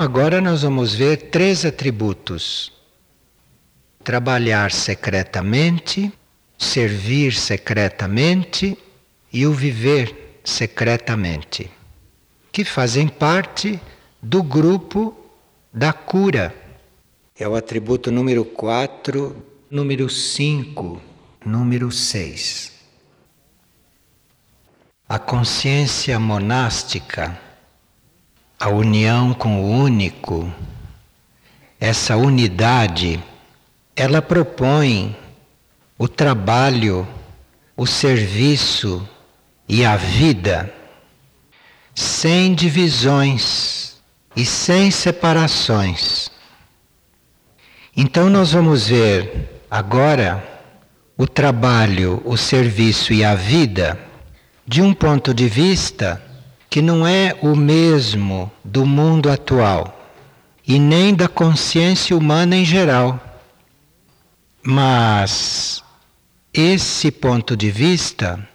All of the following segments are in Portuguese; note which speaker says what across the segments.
Speaker 1: Agora nós vamos ver três atributos: trabalhar secretamente, servir secretamente e o viver secretamente, que fazem parte do grupo da cura. É o atributo número 4, número 5, número 6. A consciência monástica a união com o único, essa unidade, ela propõe o trabalho, o serviço e a vida sem divisões e sem separações. Então, nós vamos ver agora o trabalho, o serviço e a vida de um ponto de vista que não é o mesmo do mundo atual e nem da consciência humana em geral. Mas esse ponto de vista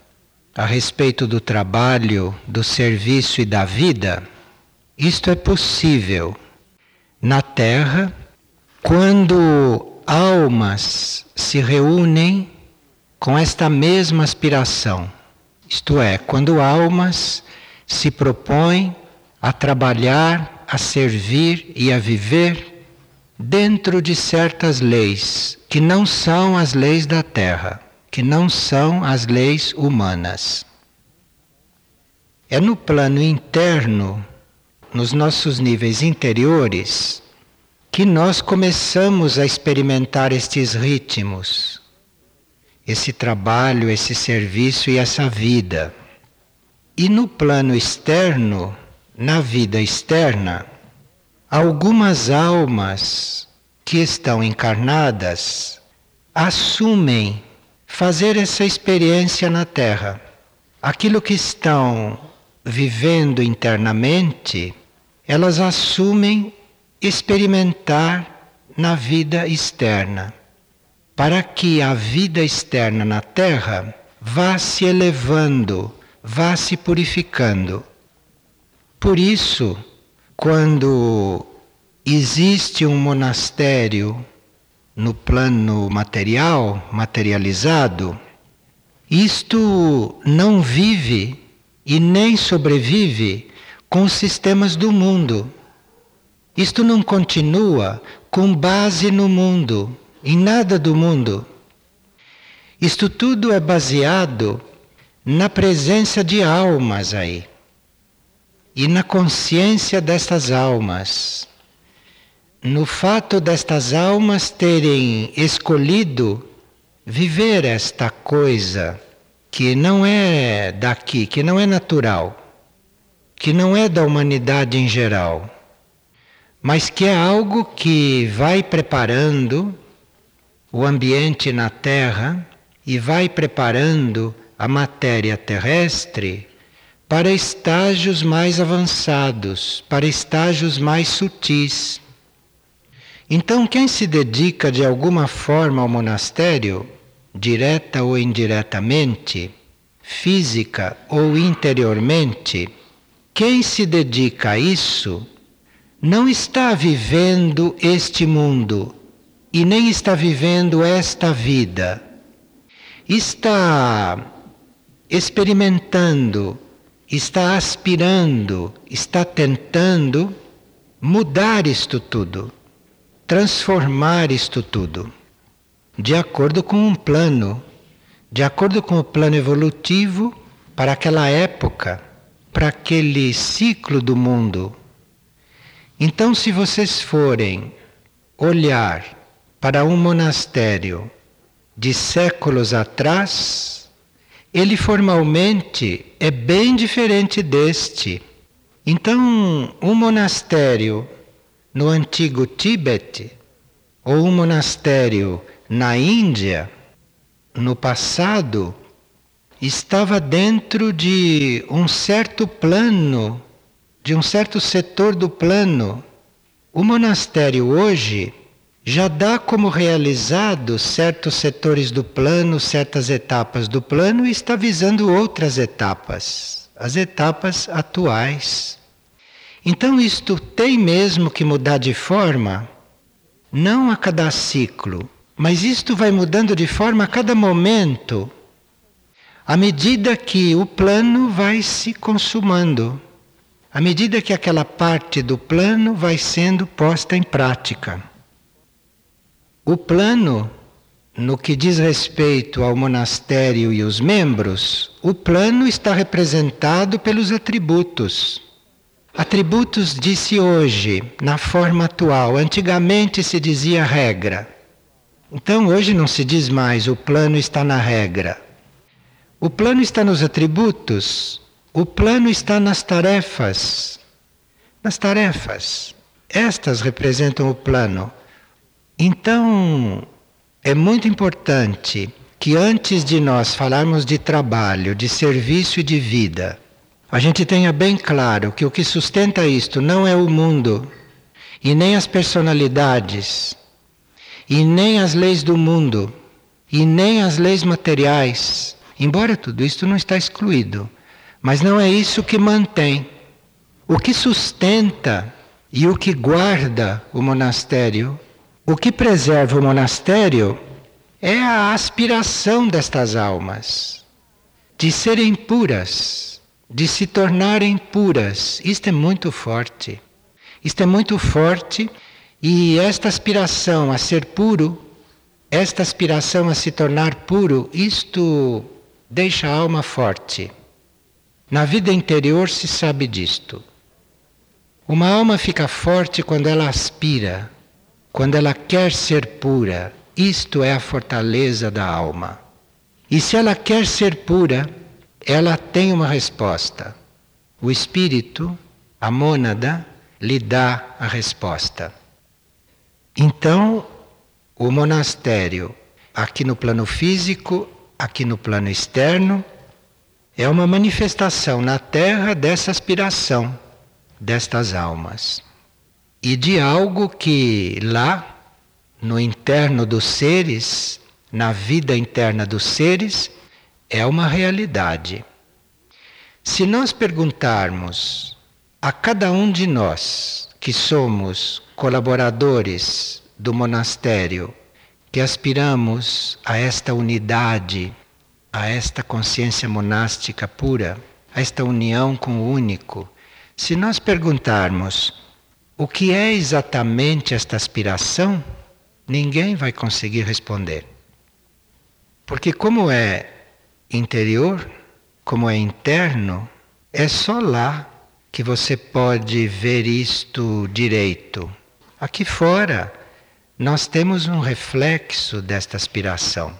Speaker 1: a respeito do trabalho, do serviço e da vida, isto é possível na Terra quando almas se reúnem com esta mesma aspiração. Isto é, quando almas se propõe a trabalhar, a servir e a viver dentro de certas leis que não são as leis da terra, que não são as leis humanas. É no plano interno, nos nossos níveis interiores, que nós começamos a experimentar estes ritmos, esse trabalho, esse serviço e essa vida. E no plano externo, na vida externa, algumas almas que estão encarnadas assumem fazer essa experiência na Terra. Aquilo que estão vivendo internamente, elas assumem experimentar na vida externa, para que a vida externa na Terra vá se elevando vá se purificando. Por isso, quando existe um monastério no plano material, materializado, isto não vive e nem sobrevive com os sistemas do mundo. Isto não continua com base no mundo, em nada do mundo. Isto tudo é baseado na presença de almas aí. E na consciência destas almas, no fato destas almas terem escolhido viver esta coisa que não é daqui, que não é natural, que não é da humanidade em geral, mas que é algo que vai preparando o ambiente na Terra e vai preparando a matéria terrestre para estágios mais avançados, para estágios mais sutis. Então, quem se dedica de alguma forma ao monastério, direta ou indiretamente, física ou interiormente, quem se dedica a isso não está vivendo este mundo e nem está vivendo esta vida. Está experimentando, está aspirando, está tentando mudar isto tudo, transformar isto tudo, de acordo com um plano, de acordo com o plano evolutivo para aquela época, para aquele ciclo do mundo. Então, se vocês forem olhar para um monastério de séculos atrás, ele formalmente é bem diferente deste. Então, um monastério no antigo Tíbete ou um monastério na Índia, no passado, estava dentro de um certo plano, de um certo setor do plano. O monastério hoje já dá como realizado certos setores do plano, certas etapas do plano e está visando outras etapas, as etapas atuais. Então isto tem mesmo que mudar de forma, não a cada ciclo, mas isto vai mudando de forma a cada momento, à medida que o plano vai se consumando, à medida que aquela parte do plano vai sendo posta em prática. O plano, no que diz respeito ao monastério e os membros, o plano está representado pelos atributos. Atributos disse hoje, na forma atual. Antigamente se dizia regra. Então hoje não se diz mais o plano está na regra. O plano está nos atributos, o plano está nas tarefas. Nas tarefas. Estas representam o plano. Então, é muito importante que antes de nós falarmos de trabalho, de serviço e de vida, a gente tenha bem claro que o que sustenta isto não é o mundo, e nem as personalidades, e nem as leis do mundo, e nem as leis materiais, embora tudo isto não está excluído, mas não é isso que mantém. O que sustenta e o que guarda o monastério, o que preserva o monastério é a aspiração destas almas de serem puras, de se tornarem puras. Isto é muito forte. Isto é muito forte e esta aspiração a ser puro, esta aspiração a se tornar puro, isto deixa a alma forte. Na vida interior se sabe disto. Uma alma fica forte quando ela aspira, quando ela quer ser pura. Isto é a fortaleza da alma. E se ela quer ser pura, ela tem uma resposta. O espírito, a mônada, lhe dá a resposta. Então, o monastério, aqui no plano físico, aqui no plano externo, é uma manifestação na Terra dessa aspiração destas almas e de algo que lá, no interno dos seres, na vida interna dos seres, é uma realidade. Se nós perguntarmos a cada um de nós que somos colaboradores do monastério, que aspiramos a esta unidade, a esta consciência monástica pura, a esta união com o único, se nós perguntarmos o que é exatamente esta aspiração, ninguém vai conseguir responder. Porque, como é interior, como é interno, é só lá que você pode ver isto direito. Aqui fora, nós temos um reflexo desta aspiração.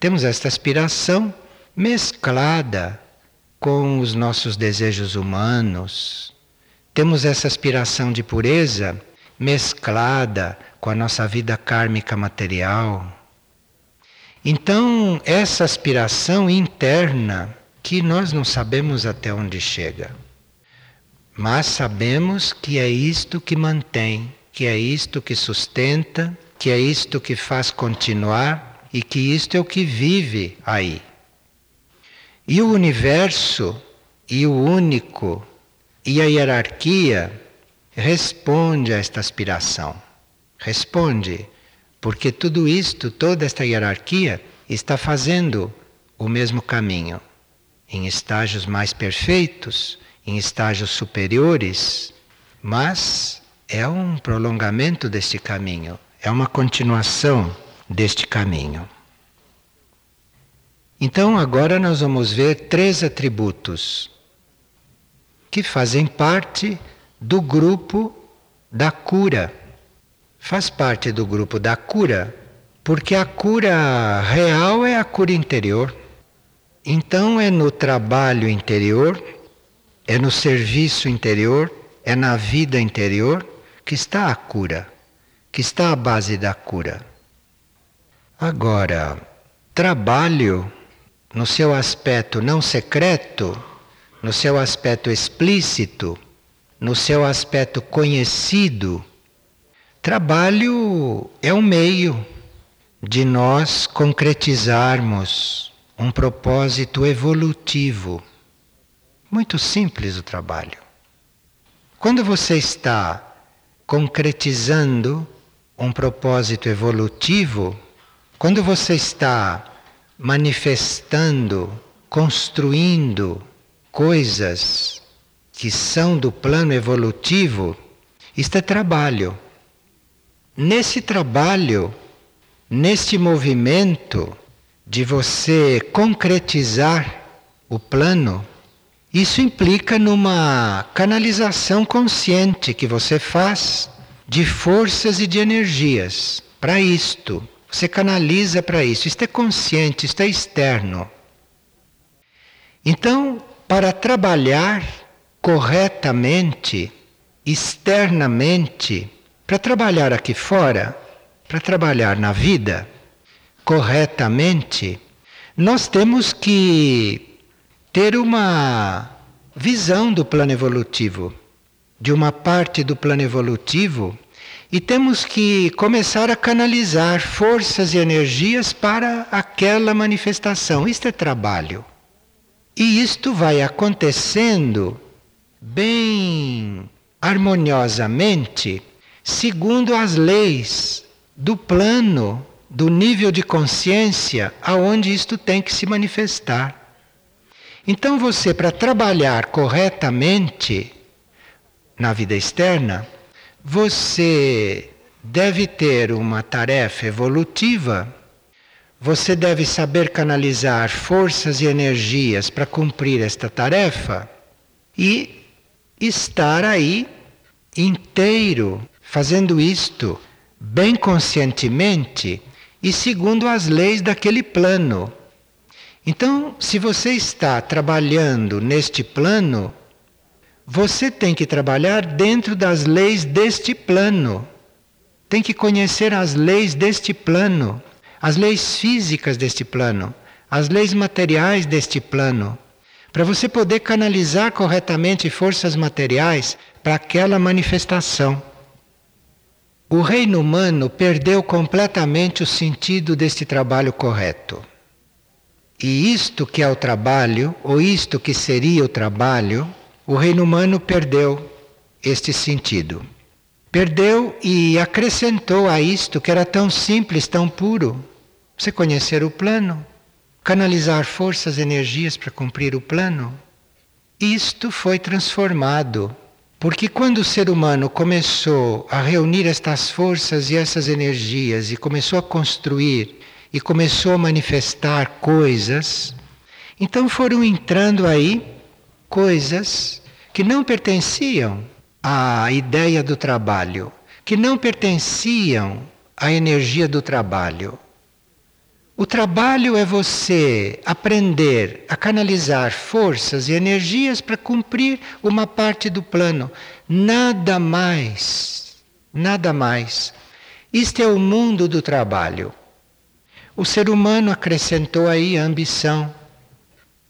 Speaker 1: Temos esta aspiração mesclada com os nossos desejos humanos. Temos essa aspiração de pureza mesclada com a nossa vida kármica material. Então, essa aspiração interna que nós não sabemos até onde chega. Mas sabemos que é isto que mantém, que é isto que sustenta, que é isto que faz continuar e que isto é o que vive aí. E o universo, e o único, e a hierarquia responde a esta aspiração. Responde, porque tudo isto, toda esta hierarquia, está fazendo o mesmo caminho, em estágios mais perfeitos, em estágios superiores, mas é um prolongamento deste caminho, é uma continuação deste caminho. Então, agora nós vamos ver três atributos que fazem parte do grupo da cura. Faz parte do grupo da cura, porque a cura real é a cura interior. Então, é no trabalho interior é no serviço interior, é na vida interior que está a cura, que está a base da cura. Agora, trabalho no seu aspecto não secreto, no seu aspecto explícito, no seu aspecto conhecido, trabalho é um meio de nós concretizarmos um propósito evolutivo muito simples o trabalho. Quando você está concretizando um propósito evolutivo, quando você está manifestando, construindo coisas que são do plano evolutivo, isto é trabalho. Nesse trabalho, neste movimento de você concretizar o plano, isso implica numa canalização consciente que você faz de forças e de energias para isto. Você canaliza para isso. Isto é consciente, isto é externo. Então, para trabalhar corretamente, externamente, para trabalhar aqui fora, para trabalhar na vida corretamente, nós temos que ter uma visão do plano evolutivo, de uma parte do plano evolutivo, e temos que começar a canalizar forças e energias para aquela manifestação. Isto é trabalho. E isto vai acontecendo bem harmoniosamente, segundo as leis do plano, do nível de consciência aonde isto tem que se manifestar. Então você para trabalhar corretamente na vida externa, você deve ter uma tarefa evolutiva, você deve saber canalizar forças e energias para cumprir esta tarefa e estar aí inteiro fazendo isto bem conscientemente e segundo as leis daquele plano. Então, se você está trabalhando neste plano, você tem que trabalhar dentro das leis deste plano. Tem que conhecer as leis deste plano, as leis físicas deste plano, as leis materiais deste plano para você poder canalizar corretamente forças materiais para aquela manifestação. O reino humano perdeu completamente o sentido deste trabalho correto. E isto que é o trabalho, ou isto que seria o trabalho, o reino humano perdeu este sentido. Perdeu e acrescentou a isto que era tão simples, tão puro. Você conhecer o plano, canalizar forças, energias para cumprir o plano. Isto foi transformado, porque quando o ser humano começou a reunir estas forças e essas energias e começou a construir e começou a manifestar coisas, então foram entrando aí coisas que não pertenciam à ideia do trabalho, que não pertenciam à energia do trabalho. O trabalho é você aprender a canalizar forças e energias para cumprir uma parte do plano. Nada mais. Nada mais. Isto é o mundo do trabalho. O ser humano acrescentou aí a ambição.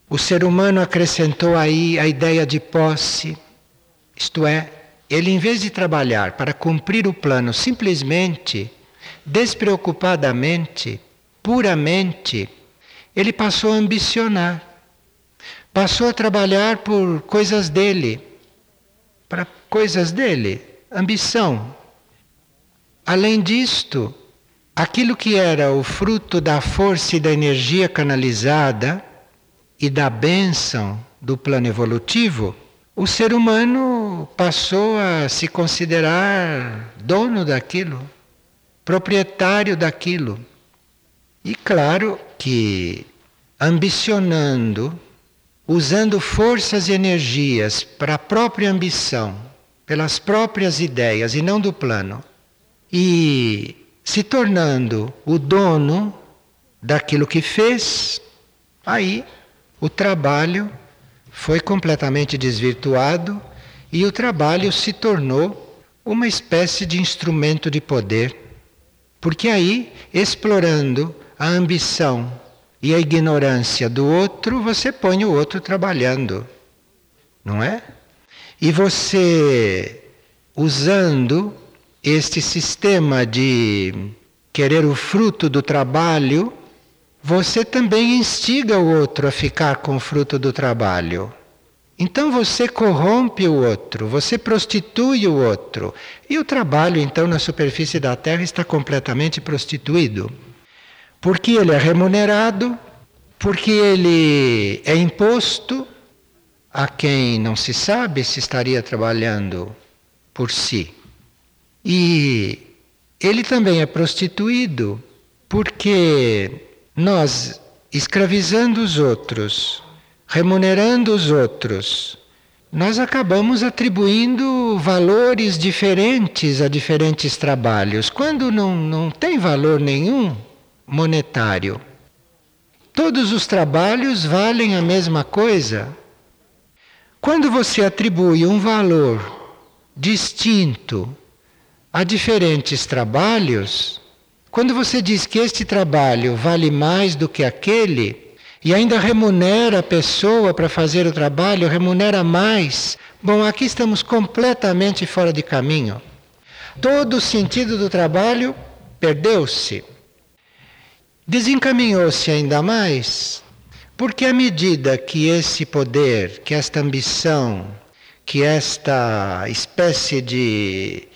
Speaker 1: O ser humano acrescentou aí a ideia de posse. Isto é, ele, em vez de trabalhar para cumprir o plano simplesmente, despreocupadamente, puramente, ele passou a ambicionar, passou a trabalhar por coisas dele, para coisas dele, ambição. Além disto, aquilo que era o fruto da força e da energia canalizada e da bênção do plano evolutivo, o ser humano passou a se considerar dono daquilo, proprietário daquilo. E claro que ambicionando, usando forças e energias para a própria ambição, pelas próprias ideias e não do plano, e se tornando o dono daquilo que fez, aí o trabalho foi completamente desvirtuado e o trabalho se tornou uma espécie de instrumento de poder. Porque aí, explorando a ambição e a ignorância do outro, você põe o outro trabalhando, não é? E você, usando este sistema de querer o fruto do trabalho, você também instiga o outro a ficar com o fruto do trabalho. Então você corrompe o outro, você prostitui o outro. E o trabalho, então, na superfície da Terra está completamente prostituído. Porque ele é remunerado, porque ele é imposto a quem não se sabe se estaria trabalhando por si. E ele também é prostituído porque nós, escravizando os outros, remunerando os outros, nós acabamos atribuindo valores diferentes a diferentes trabalhos, quando não, não tem valor nenhum monetário. Todos os trabalhos valem a mesma coisa. Quando você atribui um valor distinto a diferentes trabalhos, quando você diz que este trabalho vale mais do que aquele, e ainda remunera a pessoa para fazer o trabalho, remunera mais. Bom, aqui estamos completamente fora de caminho. Todo o sentido do trabalho perdeu-se. Desencaminhou-se ainda mais, porque à medida que esse poder, que esta ambição, que esta espécie de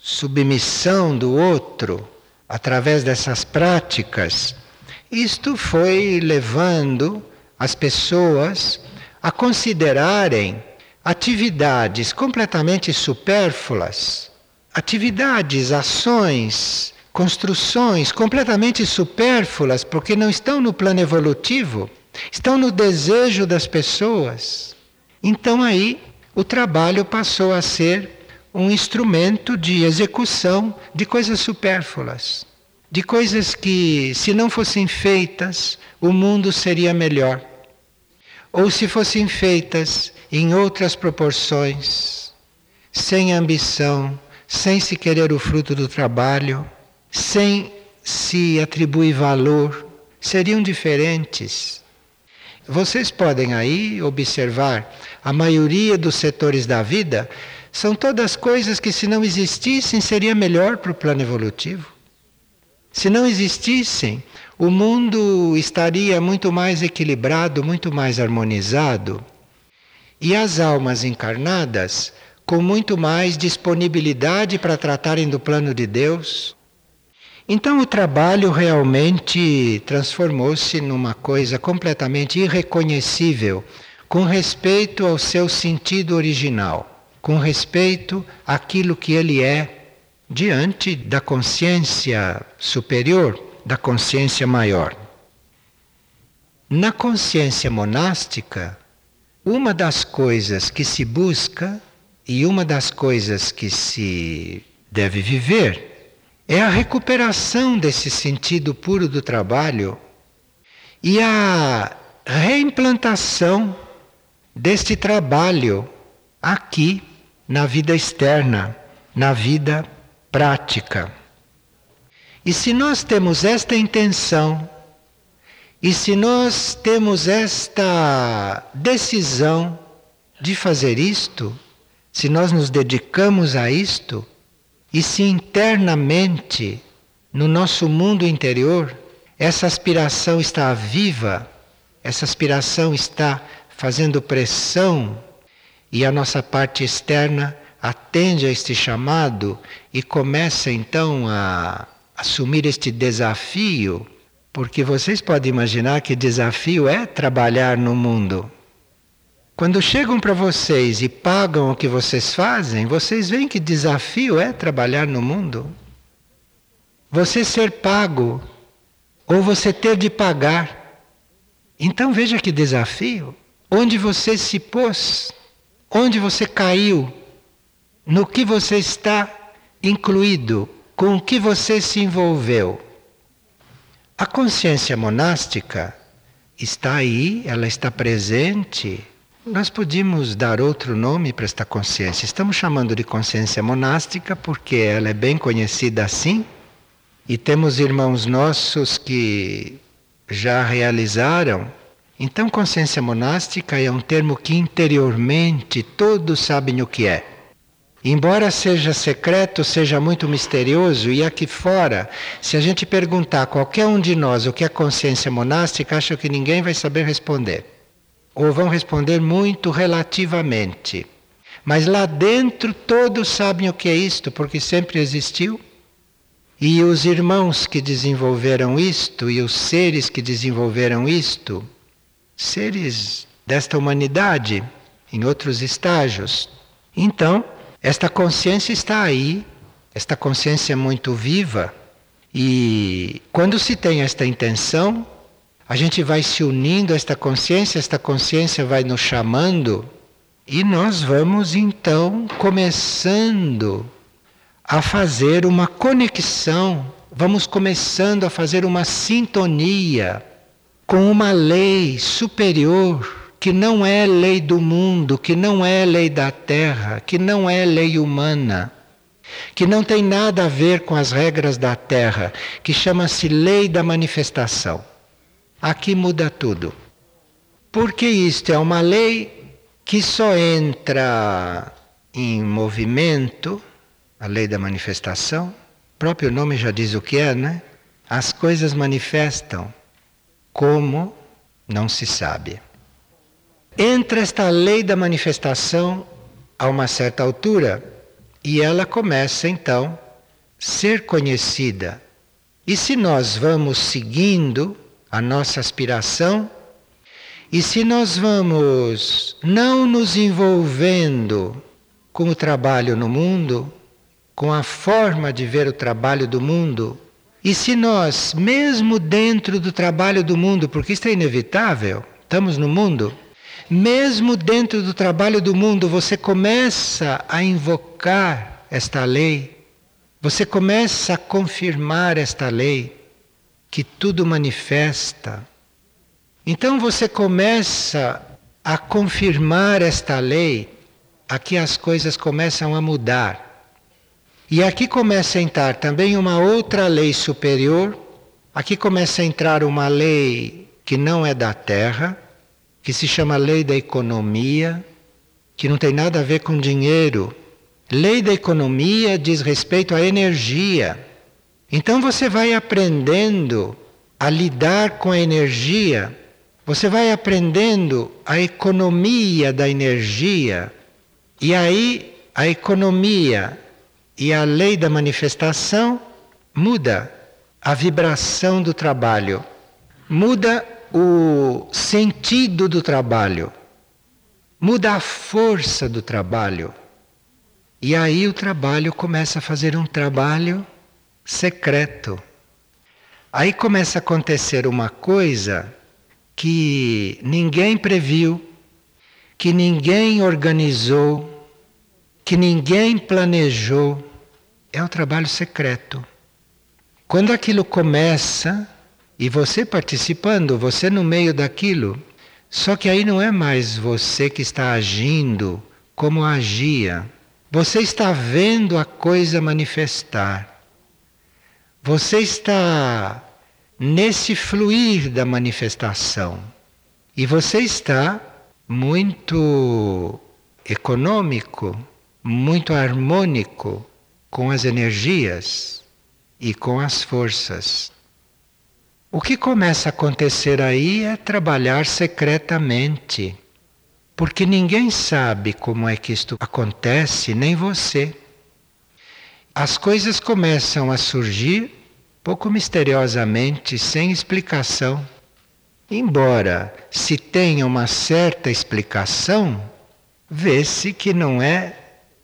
Speaker 1: submissão do outro, através dessas práticas, isto foi levando as pessoas a considerarem atividades completamente supérfluas, atividades, ações, construções completamente supérfluas, porque não estão no plano evolutivo, estão no desejo das pessoas. Então aí o trabalho passou a ser um instrumento de execução de coisas supérfluas de coisas que, se não fossem feitas, o mundo seria melhor. Ou se fossem feitas em outras proporções, sem ambição, sem se querer o fruto do trabalho, sem se atribuir valor, seriam diferentes. Vocês podem aí observar, a maioria dos setores da vida são todas coisas que, se não existissem, seria melhor para o plano evolutivo. Se não existissem, o mundo estaria muito mais equilibrado, muito mais harmonizado. E as almas encarnadas com muito mais disponibilidade para tratarem do plano de Deus. Então o trabalho realmente transformou-se numa coisa completamente irreconhecível com respeito ao seu sentido original, com respeito àquilo que ele é diante da consciência superior, da consciência maior. Na consciência monástica, uma das coisas que se busca e uma das coisas que se deve viver é a recuperação desse sentido puro do trabalho e a reimplantação deste trabalho aqui na vida externa, na vida prática. E se nós temos esta intenção, e se nós temos esta decisão de fazer isto, se nós nos dedicamos a isto, e se internamente, no nosso mundo interior, essa aspiração está viva, essa aspiração está fazendo pressão, e a nossa parte externa atende a este chamado e começa então a assumir este desafio, porque vocês podem imaginar que desafio é trabalhar no mundo. Quando chegam para vocês e pagam o que vocês fazem, vocês veem que desafio é trabalhar no mundo. Você ser pago ou você ter de pagar. Então veja que desafio. Onde você se pôs, onde você caiu, no que você está incluído, com o que você se envolveu. A consciência monástica está aí, ela está presente. Nós podíamos dar outro nome para esta consciência. Estamos chamando de consciência monástica porque ela é bem conhecida assim. E temos irmãos nossos que já realizaram. Então, consciência monástica é um termo que interiormente todos sabem o que é. Embora seja secreto, seja muito misterioso, e aqui fora, se a gente perguntar a qualquer um de nós o que é consciência monástica, acho que ninguém vai saber responder. Ou vão responder muito relativamente. Mas lá dentro todos sabem o que é isto, porque sempre existiu. E os irmãos que desenvolveram isto e os seres que desenvolveram isto, seres desta humanidade em outros estágios. Então, esta consciência está aí, esta consciência é muito viva, e quando se tem esta intenção, a gente vai se unindo a esta consciência, esta consciência vai nos chamando e nós vamos então começando a fazer uma conexão, vamos começando a fazer uma sintonia com uma lei superior que não é lei do mundo, que não é lei da terra, que não é lei humana que não tem nada a ver com as regras da Terra, que chama-se lei da manifestação. Aqui muda tudo. Porque isto é uma lei que só entra em movimento, a lei da manifestação, o próprio nome já diz o que é, né? As coisas manifestam como não se sabe. Entra esta lei da manifestação a uma certa altura, e ela começa então ser conhecida. E se nós vamos seguindo a nossa aspiração, e se nós vamos não nos envolvendo com o trabalho no mundo, com a forma de ver o trabalho do mundo, e se nós, mesmo dentro do trabalho do mundo, porque isso é inevitável, estamos no mundo, mesmo dentro do trabalho do mundo, você começa a invocar esta lei, você começa a confirmar esta lei, que tudo manifesta. Então você começa a confirmar esta lei, aqui as coisas começam a mudar. E aqui começa a entrar também uma outra lei superior, aqui começa a entrar uma lei que não é da terra que se chama Lei da Economia, que não tem nada a ver com dinheiro. Lei da Economia diz respeito à energia. Então você vai aprendendo a lidar com a energia, você vai aprendendo a economia da energia, e aí a economia e a lei da manifestação muda a vibração do trabalho, muda o sentido do trabalho, muda a força do trabalho. E aí o trabalho começa a fazer um trabalho secreto. Aí começa a acontecer uma coisa que ninguém previu, que ninguém organizou, que ninguém planejou. É o trabalho secreto. Quando aquilo começa, e você participando, você no meio daquilo. Só que aí não é mais você que está agindo como agia. Você está vendo a coisa manifestar. Você está nesse fluir da manifestação. E você está muito econômico, muito harmônico com as energias e com as forças. O que começa a acontecer aí é trabalhar secretamente, porque ninguém sabe como é que isto acontece, nem você. As coisas começam a surgir pouco misteriosamente, sem explicação. Embora se tenha uma certa explicação, vê-se que não é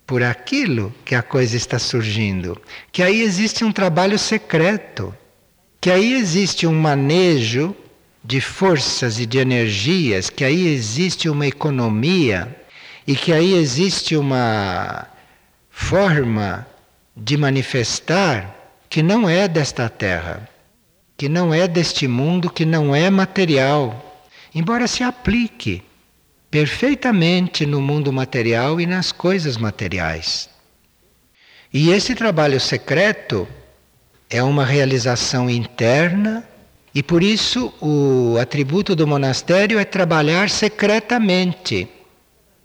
Speaker 1: por aquilo que a coisa está surgindo, que aí existe um trabalho secreto que aí existe um manejo de forças e de energias, que aí existe uma economia e que aí existe uma forma de manifestar que não é desta terra, que não é deste mundo, que não é material, embora se aplique perfeitamente no mundo material e nas coisas materiais. E esse trabalho secreto é uma realização interna e por isso o atributo do monastério é trabalhar secretamente.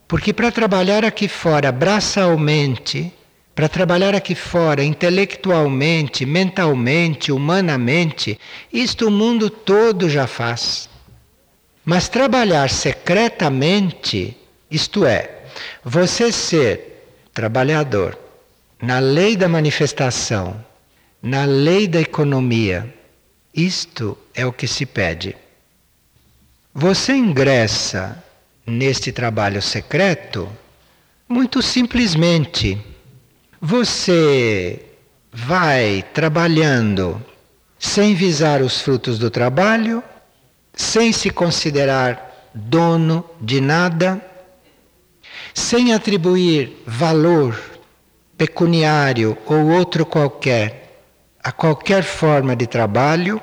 Speaker 1: Porque para trabalhar aqui fora braçalmente, para trabalhar aqui fora intelectualmente, mentalmente, humanamente, isto o mundo todo já faz. Mas trabalhar secretamente, isto é, você ser trabalhador na lei da manifestação, na lei da economia, isto é o que se pede. Você ingressa neste trabalho secreto muito simplesmente. Você vai trabalhando sem visar os frutos do trabalho, sem se considerar dono de nada, sem atribuir valor pecuniário ou outro qualquer a qualquer forma de trabalho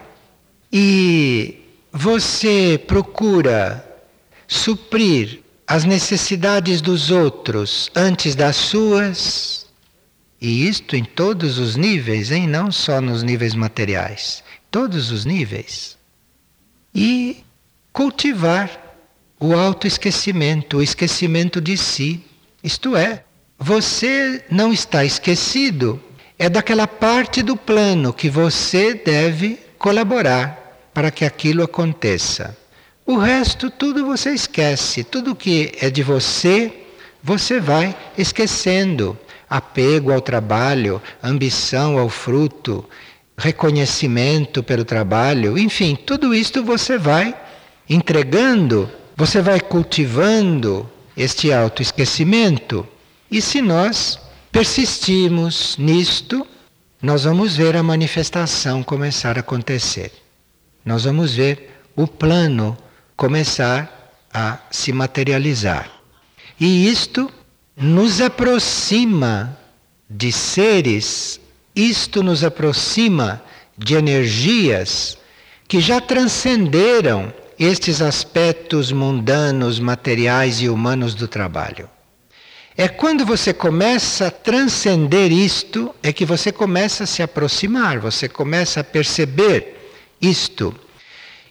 Speaker 1: e você procura suprir as necessidades dos outros antes das suas, e isto em todos os níveis, hein? não só nos níveis materiais, todos os níveis. E cultivar o autoesquecimento, o esquecimento de si. Isto é, você não está esquecido, é daquela parte do plano que você deve colaborar para que aquilo aconteça. O resto tudo você esquece, tudo que é de você, você vai esquecendo. Apego ao trabalho, ambição ao fruto, reconhecimento pelo trabalho, enfim, tudo isto você vai entregando, você vai cultivando este autoesquecimento e se nós persistimos nisto, nós vamos ver a manifestação começar a acontecer. Nós vamos ver o plano começar a se materializar. E isto nos aproxima de seres, isto nos aproxima de energias que já transcenderam estes aspectos mundanos, materiais e humanos do trabalho. É quando você começa a transcender isto, é que você começa a se aproximar, você começa a perceber isto.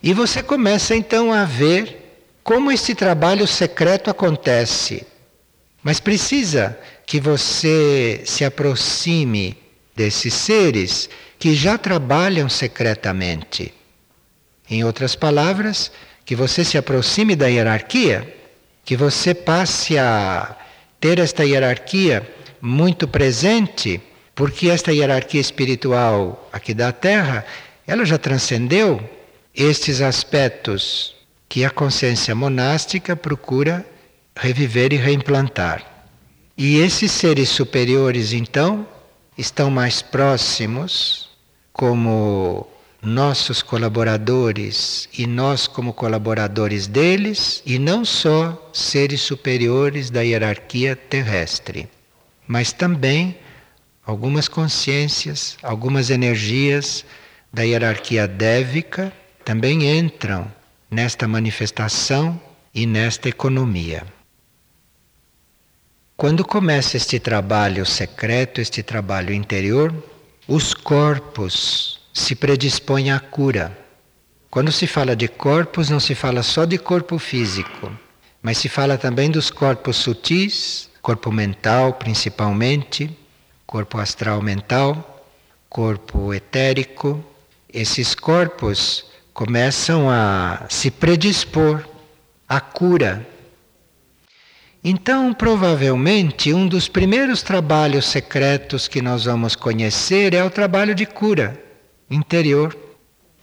Speaker 1: E você começa então a ver como esse trabalho secreto acontece. Mas precisa que você se aproxime desses seres que já trabalham secretamente. Em outras palavras, que você se aproxime da hierarquia, que você passe a ter esta hierarquia muito presente, porque esta hierarquia espiritual aqui da Terra, ela já transcendeu estes aspectos que a consciência monástica procura reviver e reimplantar. E esses seres superiores, então, estão mais próximos como nossos colaboradores e nós como colaboradores deles, e não só seres superiores da hierarquia terrestre, mas também algumas consciências, algumas energias da hierarquia dévica também entram nesta manifestação e nesta economia. Quando começa este trabalho secreto, este trabalho interior, os corpos se predispõe à cura. Quando se fala de corpos, não se fala só de corpo físico, mas se fala também dos corpos sutis, corpo mental principalmente, corpo astral mental, corpo etérico. Esses corpos começam a se predispor à cura. Então, provavelmente, um dos primeiros trabalhos secretos que nós vamos conhecer é o trabalho de cura interior.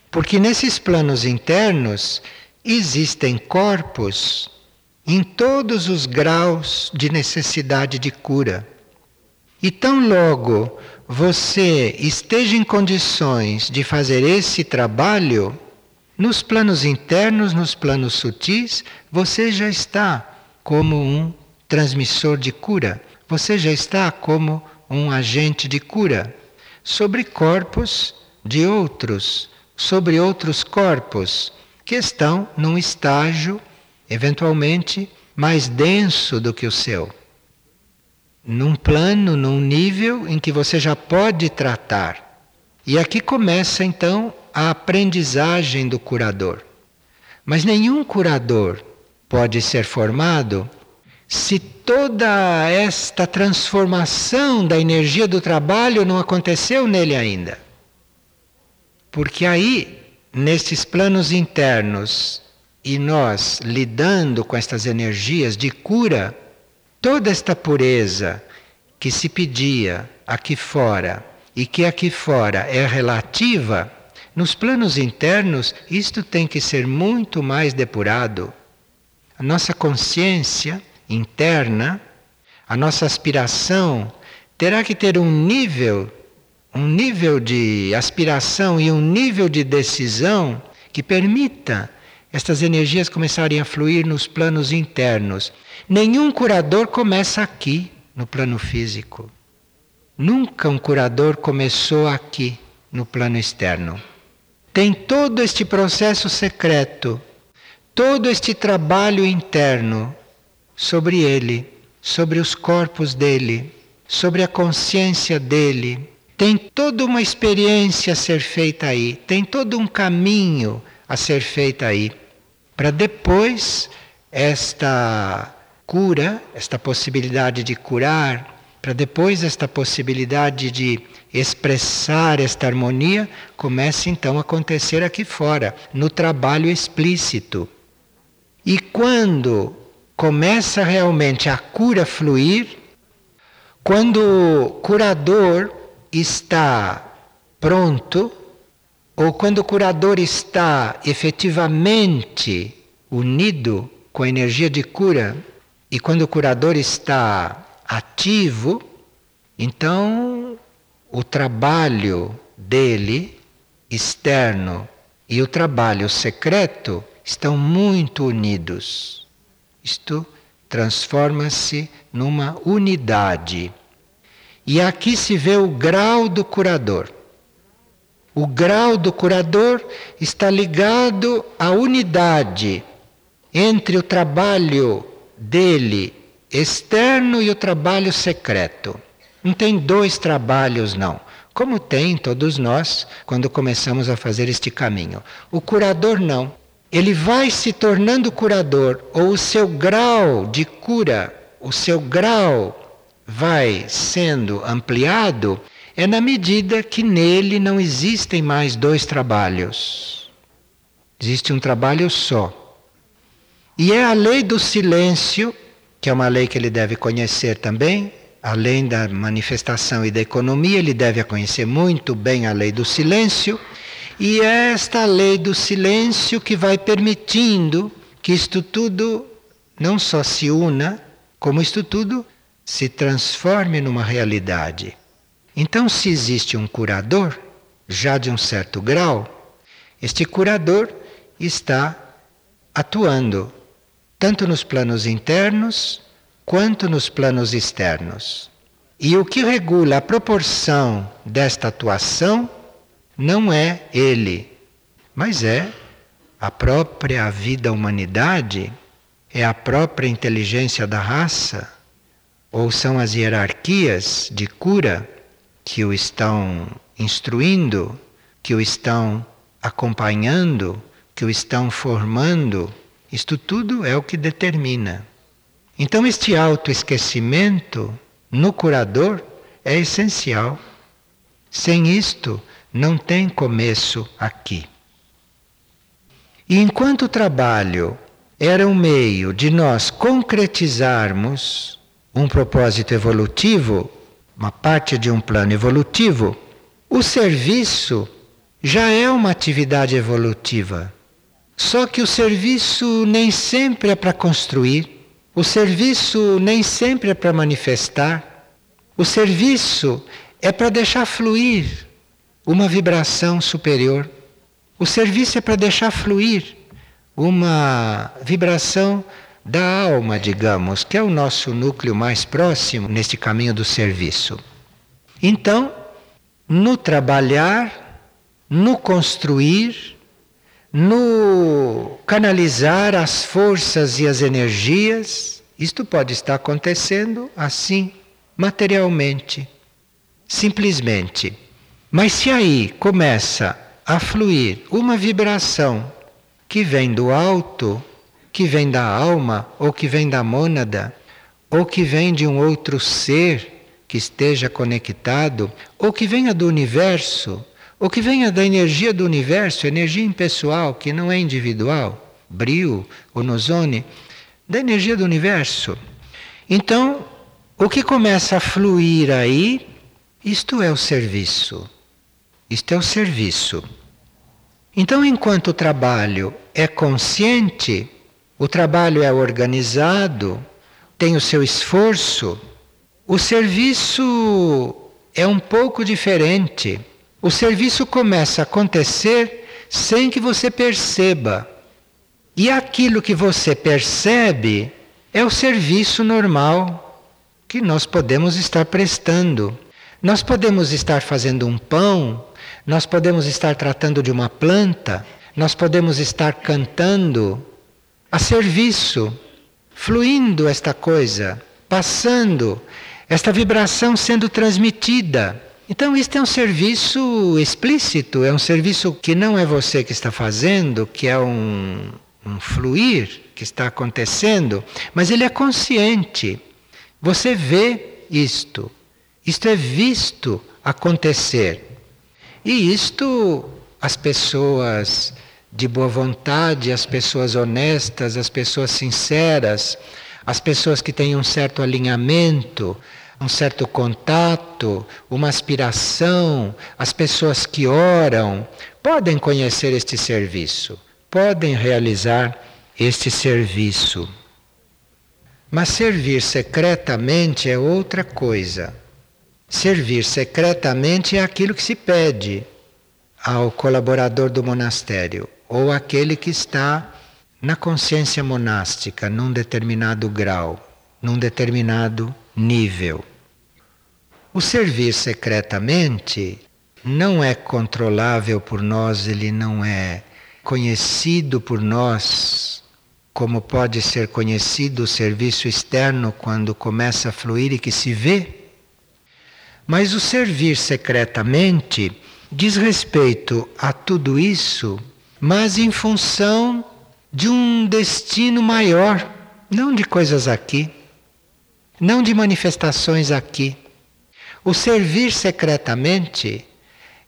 Speaker 1: Porque nesses planos internos existem corpos em todos os graus de necessidade de cura. E tão logo você esteja em condições de fazer esse trabalho, nos planos internos, nos planos sutis, você já está como um transmissor de cura, você já está como um agente de cura sobre corpos de outros, sobre outros corpos que estão num estágio eventualmente mais denso do que o seu. Num plano, num nível em que você já pode tratar. E aqui começa então a aprendizagem do curador. Mas nenhum curador pode ser formado se toda esta transformação da energia do trabalho não aconteceu nele ainda. Porque aí, nesses planos internos e nós lidando com estas energias de cura, toda esta pureza que se pedia aqui fora e que aqui fora é relativa, nos planos internos isto tem que ser muito mais depurado. A nossa consciência interna, a nossa aspiração terá que ter um nível, um nível de aspiração e um nível de decisão que permita estas energias começarem a fluir nos planos internos. Nenhum curador começa aqui, no plano físico. Nunca um curador começou aqui, no plano externo. Tem todo este processo secreto, todo este trabalho interno sobre ele, sobre os corpos dele, sobre a consciência dele. Tem toda uma experiência a ser feita aí, tem todo um caminho a ser feito aí, para depois esta cura, esta possibilidade de curar, para depois esta possibilidade de expressar esta harmonia, comece então a acontecer aqui fora, no trabalho explícito. E quando começa realmente a cura fluir, quando o curador está pronto, ou quando o curador está efetivamente unido com a energia de cura, e quando o curador está ativo, então o trabalho dele externo e o trabalho secreto estão muito unidos. Isto transforma-se numa unidade. E aqui se vê o grau do curador. O grau do curador está ligado à unidade entre o trabalho dele externo e o trabalho secreto. Não tem dois trabalhos, não. Como tem todos nós quando começamos a fazer este caminho. O curador não. Ele vai se tornando curador, ou o seu grau de cura, o seu grau vai sendo ampliado é na medida que nele não existem mais dois trabalhos. Existe um trabalho só. E é a lei do silêncio, que é uma lei que ele deve conhecer também, além da manifestação e da economia, ele deve conhecer muito bem a lei do silêncio, e é esta lei do silêncio que vai permitindo que isto tudo não só se una, como isto tudo se transforme numa realidade. Então, se existe um curador, já de um certo grau, este curador está atuando tanto nos planos internos quanto nos planos externos. E o que regula a proporção desta atuação não é ele, mas é a própria vida humanidade, é a própria inteligência da raça, ou são as hierarquias de cura que o estão instruindo, que o estão acompanhando, que o estão formando, isto tudo é o que determina. Então, este autoesquecimento no curador é essencial. Sem isto, não tem começo aqui. E enquanto o trabalho era um meio de nós concretizarmos um propósito evolutivo, uma parte de um plano evolutivo, o serviço já é uma atividade evolutiva. Só que o serviço nem sempre é para construir, o serviço nem sempre é para manifestar, o serviço é para deixar fluir uma vibração superior. O serviço é para deixar fluir uma vibração da alma, digamos, que é o nosso núcleo mais próximo neste caminho do serviço. Então, no trabalhar, no construir, no canalizar as forças e as energias, isto pode estar acontecendo assim, materialmente, simplesmente. Mas se aí começa a fluir uma vibração que vem do alto, que vem da alma, ou que vem da mônada, ou que vem de um outro ser que esteja conectado, ou que venha do universo, ou que venha da energia do universo, energia impessoal, que não é individual. brio ou no ozone, da energia do universo. Então, o que começa a fluir aí, isto é o serviço. Isto é o serviço. Então, enquanto o trabalho é consciente, o trabalho é organizado, tem o seu esforço, o serviço é um pouco diferente. O serviço começa a acontecer sem que você perceba. E aquilo que você percebe é o serviço normal que nós podemos estar prestando. Nós podemos estar fazendo um pão, nós podemos estar tratando de uma planta, nós podemos estar cantando a serviço, fluindo esta coisa, passando, esta vibração sendo transmitida. Então, isto é um serviço explícito, é um serviço que não é você que está fazendo, que é um, um fluir que está acontecendo, mas ele é consciente. Você vê isto, isto é visto acontecer. E isto as pessoas de boa vontade, as pessoas honestas, as pessoas sinceras, as pessoas que têm um certo alinhamento, um certo contato, uma aspiração, as pessoas que oram, podem conhecer este serviço, podem realizar este serviço. Mas servir secretamente é outra coisa. Servir secretamente é aquilo que se pede ao colaborador do monastério ou aquele que está na consciência monástica, num determinado grau, num determinado nível. O servir secretamente não é controlável por nós, ele não é conhecido por nós, como pode ser conhecido o serviço externo quando começa a fluir e que se vê. Mas o servir secretamente diz respeito a tudo isso, mas em função de um destino maior, não de coisas aqui, não de manifestações aqui. O servir secretamente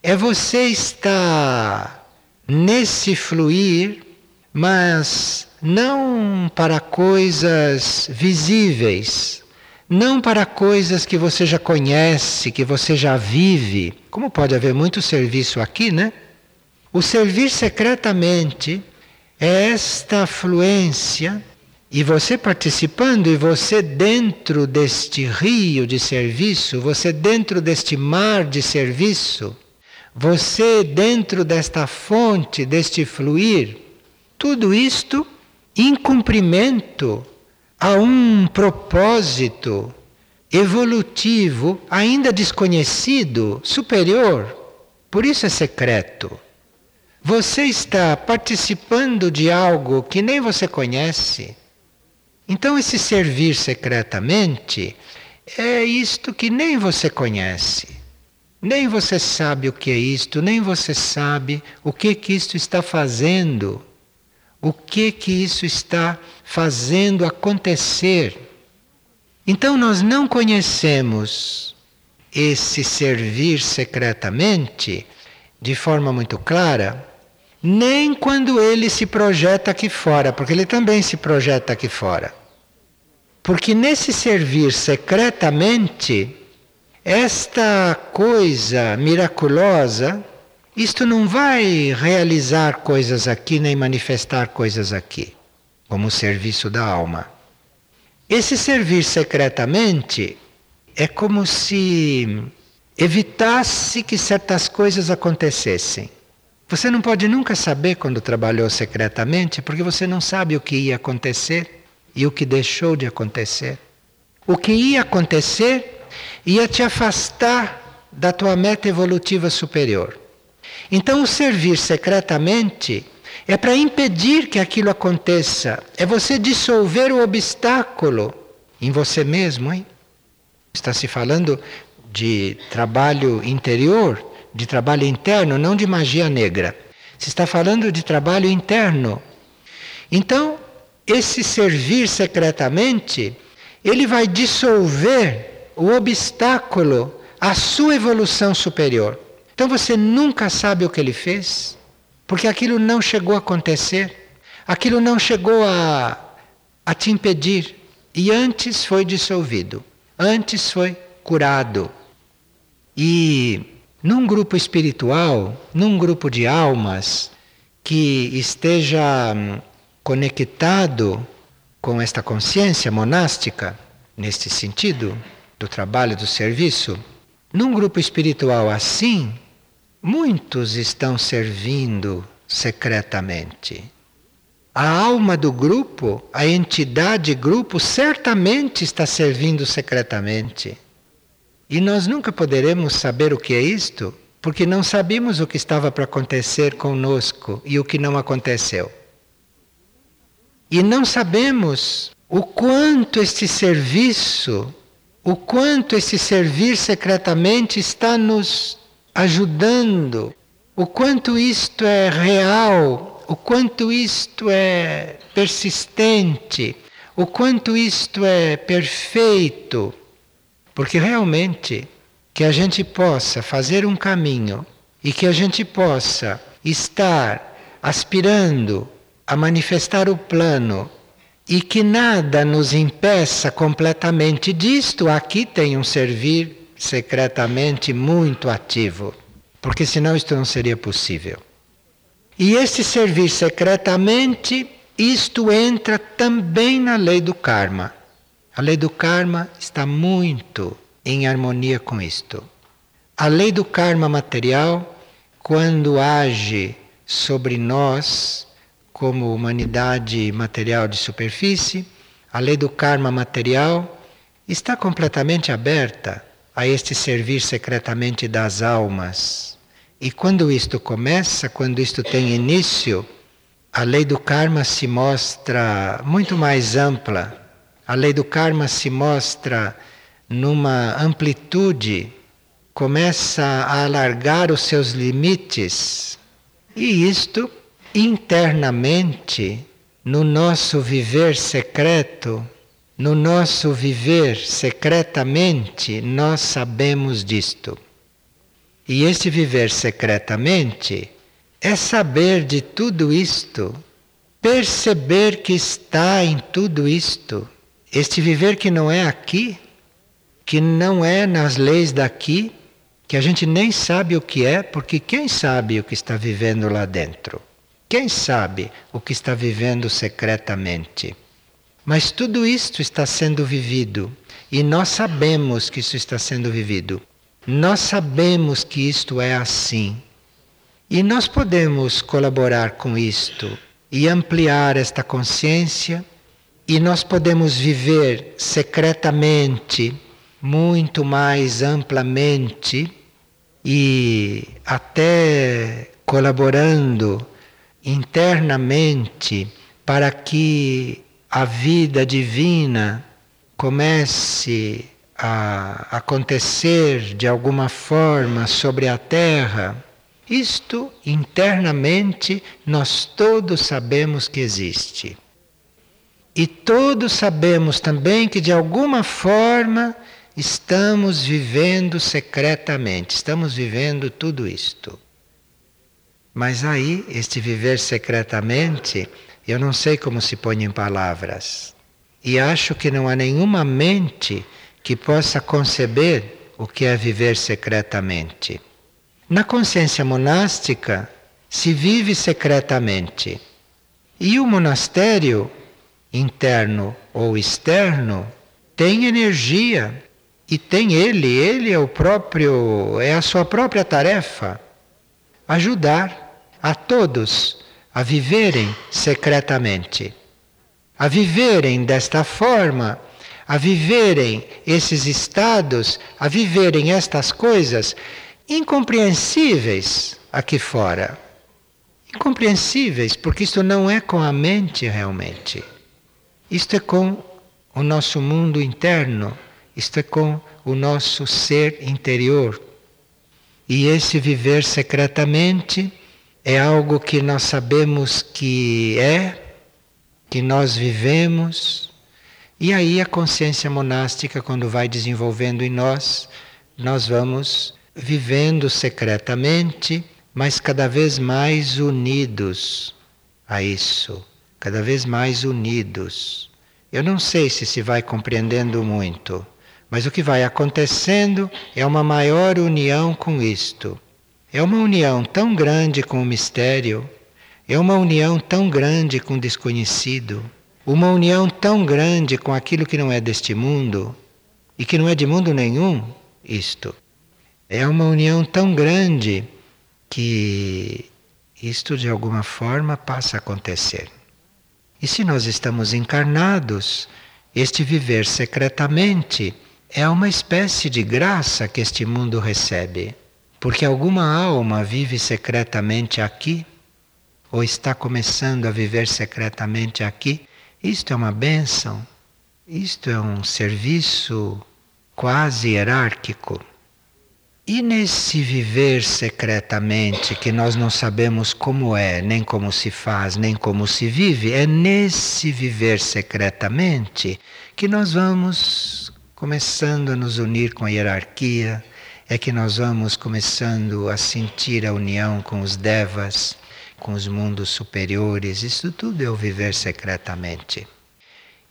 Speaker 1: é você estar nesse fluir, mas não para coisas visíveis, não para coisas que você já conhece, que você já vive. Como pode haver muito serviço aqui, né? O servir secretamente é esta fluência e você participando e você dentro deste rio de serviço, você dentro deste mar de serviço, você dentro desta fonte, deste fluir, tudo isto em cumprimento a um propósito evolutivo ainda desconhecido, superior. Por isso é secreto. Você está participando de algo que nem você conhece. Então, esse servir secretamente é isto que nem você conhece. Nem você sabe o que é isto, nem você sabe o que que isto está fazendo. O que que isso está fazendo acontecer. Então nós não conhecemos esse servir secretamente de forma muito clara, nem quando ele se projeta aqui fora, porque ele também se projeta aqui fora. Porque nesse servir secretamente, esta coisa miraculosa, isto não vai realizar coisas aqui nem manifestar coisas aqui, como serviço da alma. Esse servir secretamente é como se evitasse que certas coisas acontecessem. Você não pode nunca saber quando trabalhou secretamente, porque você não sabe o que ia acontecer e o que deixou de acontecer. O que ia acontecer ia te afastar da tua meta evolutiva superior. Então, o servir secretamente é para impedir que aquilo aconteça, é você dissolver o obstáculo em você mesmo, hein? Está se falando de trabalho interior, de trabalho interno, não de magia negra. Se está falando de trabalho interno. Então, esse servir secretamente, ele vai dissolver o obstáculo à sua evolução superior. Então você nunca sabe o que ele fez, porque aquilo não chegou a acontecer. aquilo não chegou a, a te impedir e antes foi dissolvido, antes foi curado. E num grupo espiritual, num grupo de almas que esteja hum, conectado com esta consciência monástica, neste sentido, do trabalho, do serviço, num grupo espiritual assim, muitos estão servindo secretamente. A alma do grupo, a entidade grupo, certamente está servindo secretamente. E nós nunca poderemos saber o que é isto, porque não sabemos o que estava para acontecer conosco e o que não aconteceu. E não sabemos o quanto este serviço, o quanto esse servir secretamente está nos ajudando, o quanto isto é real, o quanto isto é persistente, o quanto isto é perfeito. Porque realmente que a gente possa fazer um caminho e que a gente possa estar aspirando a manifestar o plano e que nada nos impeça completamente disto, aqui tem um servir secretamente muito ativo, porque senão isto não seria possível. E esse servir secretamente, isto entra também na lei do karma. A lei do karma está muito em harmonia com isto. A lei do karma material, quando age sobre nós, como humanidade material de superfície, a lei do karma material está completamente aberta a este servir secretamente das almas. E quando isto começa, quando isto tem início, a lei do karma se mostra muito mais ampla a lei do karma se mostra numa amplitude, começa a alargar os seus limites. E isto internamente, no nosso viver secreto, no nosso viver secretamente, nós sabemos disto. E esse viver secretamente é saber de tudo isto, perceber que está em tudo isto este viver que não é aqui, que não é nas leis daqui, que a gente nem sabe o que é, porque quem sabe o que está vivendo lá dentro? Quem sabe o que está vivendo secretamente? Mas tudo isto está sendo vivido e nós sabemos que isso está sendo vivido. Nós sabemos que isto é assim. E nós podemos colaborar com isto e ampliar esta consciência e nós podemos viver secretamente, muito mais amplamente e até colaborando internamente para que a vida divina comece a acontecer de alguma forma sobre a terra. Isto internamente nós todos sabemos que existe. E todos sabemos também que de alguma forma estamos vivendo secretamente, estamos vivendo tudo isto. Mas aí, este viver secretamente, eu não sei como se põe em palavras. E acho que não há nenhuma mente que possa conceber o que é viver secretamente. Na consciência monástica, se vive secretamente. E o monastério interno ou externo, tem energia e tem ele, ele é o próprio, é a sua própria tarefa ajudar a todos a viverem secretamente, a viverem desta forma, a viverem esses estados, a viverem estas coisas incompreensíveis aqui fora. Incompreensíveis, porque isso não é com a mente realmente. Isto é com o nosso mundo interno, isto é com o nosso ser interior. E esse viver secretamente é algo que nós sabemos que é, que nós vivemos. E aí a consciência monástica, quando vai desenvolvendo em nós, nós vamos vivendo secretamente, mas cada vez mais unidos a isso cada vez mais unidos. Eu não sei se se vai compreendendo muito, mas o que vai acontecendo é uma maior união com isto. É uma união tão grande com o mistério, é uma união tão grande com o desconhecido, uma união tão grande com aquilo que não é deste mundo e que não é de mundo nenhum, isto. É uma união tão grande que isto de alguma forma passa a acontecer. E se nós estamos encarnados, este viver secretamente é uma espécie de graça que este mundo recebe. Porque alguma alma vive secretamente aqui, ou está começando a viver secretamente aqui, isto é uma bênção, isto é um serviço quase hierárquico. E nesse viver secretamente, que nós não sabemos como é, nem como se faz, nem como se vive, é nesse viver secretamente que nós vamos começando a nos unir com a hierarquia, é que nós vamos começando a sentir a união com os devas, com os mundos superiores. Isso tudo é o viver secretamente.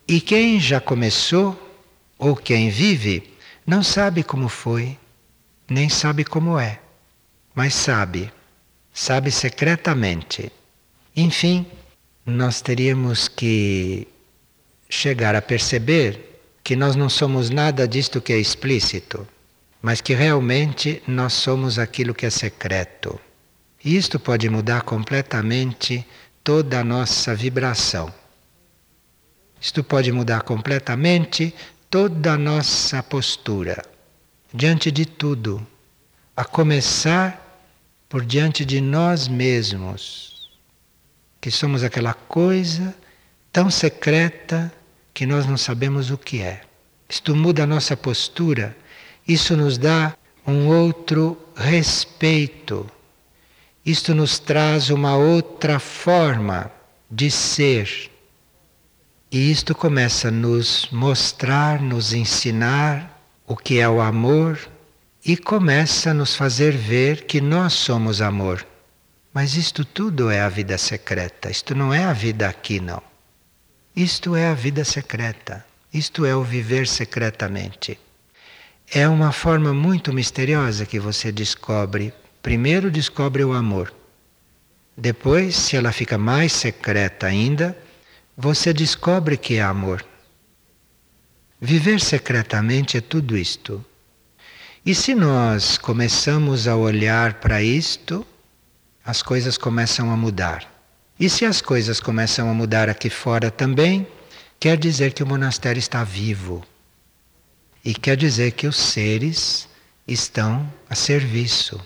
Speaker 1: E quem já começou, ou quem vive, não sabe como foi nem sabe como é, mas sabe, sabe secretamente. Enfim, nós teríamos que chegar a perceber que nós não somos nada disto que é explícito, mas que realmente nós somos aquilo que é secreto. E isto pode mudar completamente toda a nossa vibração. Isto pode mudar completamente toda a nossa postura diante de tudo, a começar por diante de nós mesmos, que somos aquela coisa tão secreta que nós não sabemos o que é. Isto muda a nossa postura, isso nos dá um outro respeito, isto nos traz uma outra forma de ser. E isto começa a nos mostrar, nos ensinar o que é o amor e começa a nos fazer ver que nós somos amor. Mas isto tudo é a vida secreta, isto não é a vida aqui, não. Isto é a vida secreta, isto é o viver secretamente. É uma forma muito misteriosa que você descobre. Primeiro descobre o amor. Depois, se ela fica mais secreta ainda, você descobre que é amor. Viver secretamente é tudo isto. E se nós começamos a olhar para isto, as coisas começam a mudar. E se as coisas começam a mudar aqui fora também, quer dizer que o monastério está vivo. E quer dizer que os seres estão a serviço.